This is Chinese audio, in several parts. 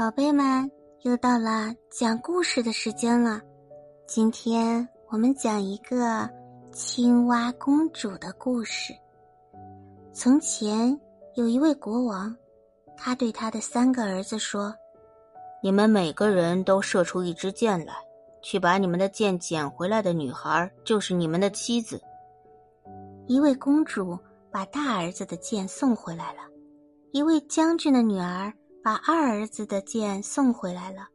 宝贝们，又到了讲故事的时间了。今天我们讲一个青蛙公主的故事。从前有一位国王，他对他的三个儿子说：“你们每个人都射出一支箭来，去把你们的箭捡回来的女孩就是你们的妻子。”一位公主把大儿子的箭送回来了，一位将军的女儿。把二儿子的剑送回来了，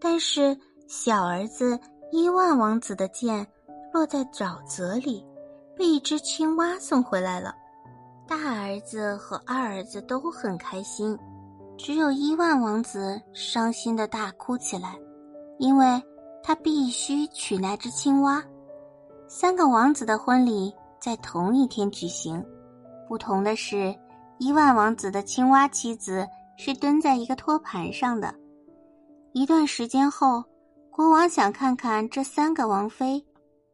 但是小儿子伊万王子的剑落在沼泽里，被一只青蛙送回来了。大儿子和二儿子都很开心，只有伊万王子伤心的大哭起来，因为他必须娶那只青蛙。三个王子的婚礼在同一天举行，不同的是，伊万王子的青蛙妻子。是蹲在一个托盘上的。一段时间后，国王想看看这三个王妃，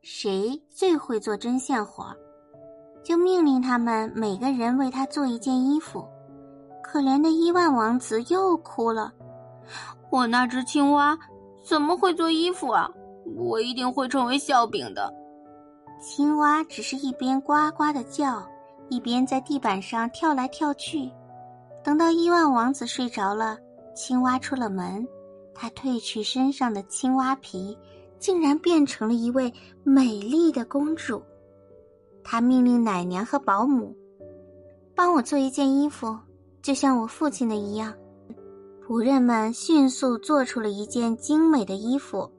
谁最会做针线活，就命令他们每个人为他做一件衣服。可怜的伊万王子又哭了：“我那只青蛙怎么会做衣服啊？我一定会成为笑柄的。”青蛙只是一边呱呱的叫，一边在地板上跳来跳去。等到伊万王子睡着了，青蛙出了门，他褪去身上的青蛙皮，竟然变成了一位美丽的公主。他命令奶娘和保姆，帮我做一件衣服，就像我父亲的一样。仆人们迅速做出了一件精美的衣服。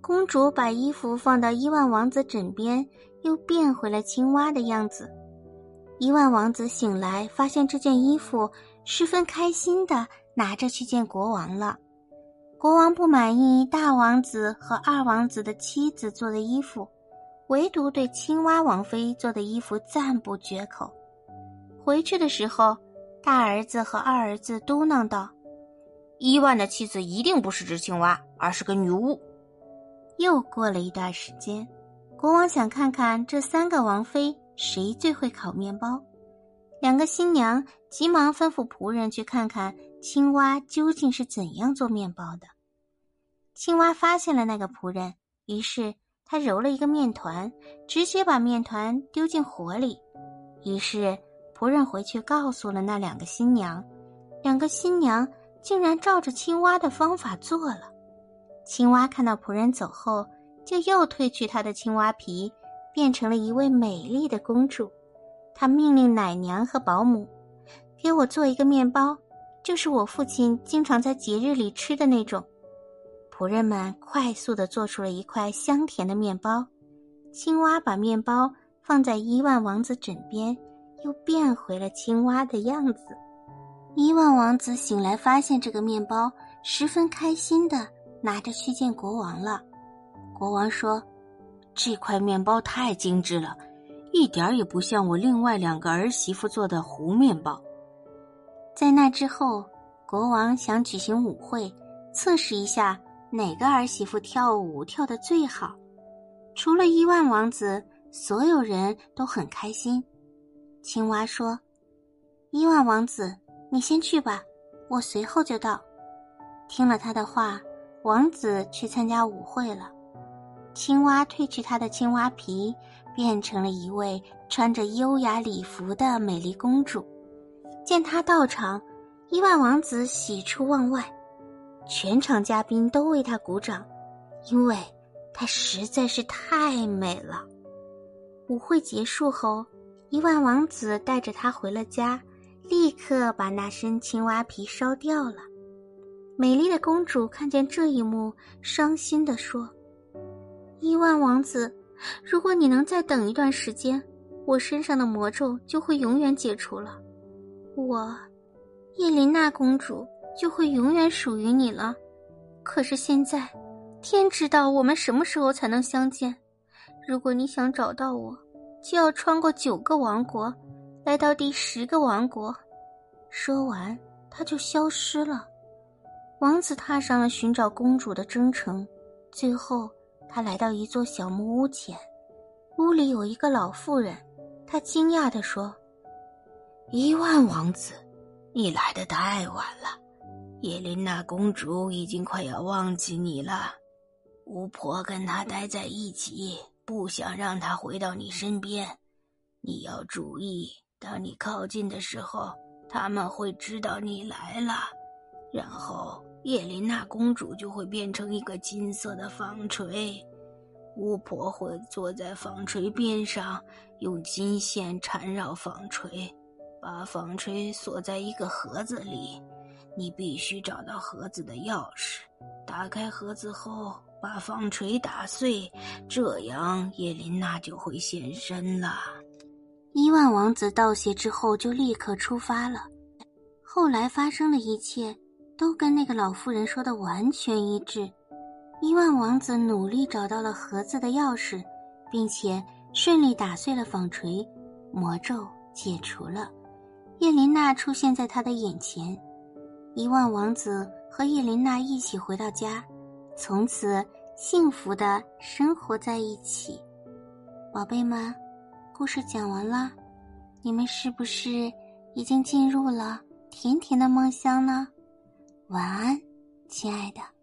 公主把衣服放到伊万王子枕边，又变回了青蛙的样子。伊万王子醒来，发现这件衣服。十分开心的拿着去见国王了。国王不满意大王子和二王子的妻子做的衣服，唯独对青蛙王妃做的衣服赞不绝口。回去的时候，大儿子和二儿子嘟囔道：“伊万的妻子一定不是只青蛙，而是个女巫。”又过了一段时间，国王想看看这三个王妃谁最会烤面包。两个新娘急忙吩咐仆人去看看青蛙究竟是怎样做面包的。青蛙发现了那个仆人，于是他揉了一个面团，直接把面团丢进火里。于是仆人回去告诉了那两个新娘，两个新娘竟然照着青蛙的方法做了。青蛙看到仆人走后，就又褪去她的青蛙皮，变成了一位美丽的公主。他命令奶娘和保姆，给我做一个面包，就是我父亲经常在节日里吃的那种。仆人们快速的做出了一块香甜的面包。青蛙把面包放在伊万王子枕边，又变回了青蛙的样子。伊万王子醒来发现这个面包，十分开心的拿着去见国王了。国王说：“这块面包太精致了。”一点也不像我另外两个儿媳妇做的糊面包。在那之后，国王想举行舞会，测试一下哪个儿媳妇跳舞跳得最好。除了伊万王子，所有人都很开心。青蛙说：“伊万王子，你先去吧，我随后就到。”听了他的话，王子去参加舞会了。青蛙褪去他的青蛙皮。变成了一位穿着优雅礼服的美丽公主。见他到场，伊万王子喜出望外，全场嘉宾都为他鼓掌，因为她实在是太美了。舞会结束后，伊万王子带着她回了家，立刻把那身青蛙皮烧掉了。美丽的公主看见这一幕，伤心地说：“伊万王子。”如果你能再等一段时间，我身上的魔咒就会永远解除了，我，叶琳娜公主就会永远属于你了。可是现在，天知道我们什么时候才能相见。如果你想找到我，就要穿过九个王国，来到第十个王国。说完，他就消失了。王子踏上了寻找公主的征程，最后。他来到一座小木屋前，屋里有一个老妇人。他惊讶地说：“伊万王子，你来的太晚了，叶琳娜公主已经快要忘记你了。巫婆跟她待在一起，不想让她回到你身边。你要注意，当你靠近的时候，他们会知道你来了，然后叶琳娜公主就会变成一个金色的纺锤。巫婆会坐在纺锤边上，用金线缠绕纺锤，把纺锤锁在一个盒子里。你必须找到盒子的钥匙，打开盒子后把纺锤打碎，这样叶琳娜就会现身了。伊万王子道谢之后就立刻出发了。后来发生的一切都跟那个老妇人说的完全一致。伊万王子努力找到了盒子的钥匙，并且顺利打碎了纺锤，魔咒解除了。叶琳娜出现在他的眼前，伊万王子和叶琳娜一起回到家，从此幸福的生活在一起。宝贝们，故事讲完了，你们是不是已经进入了甜甜的梦乡呢？晚安，亲爱的。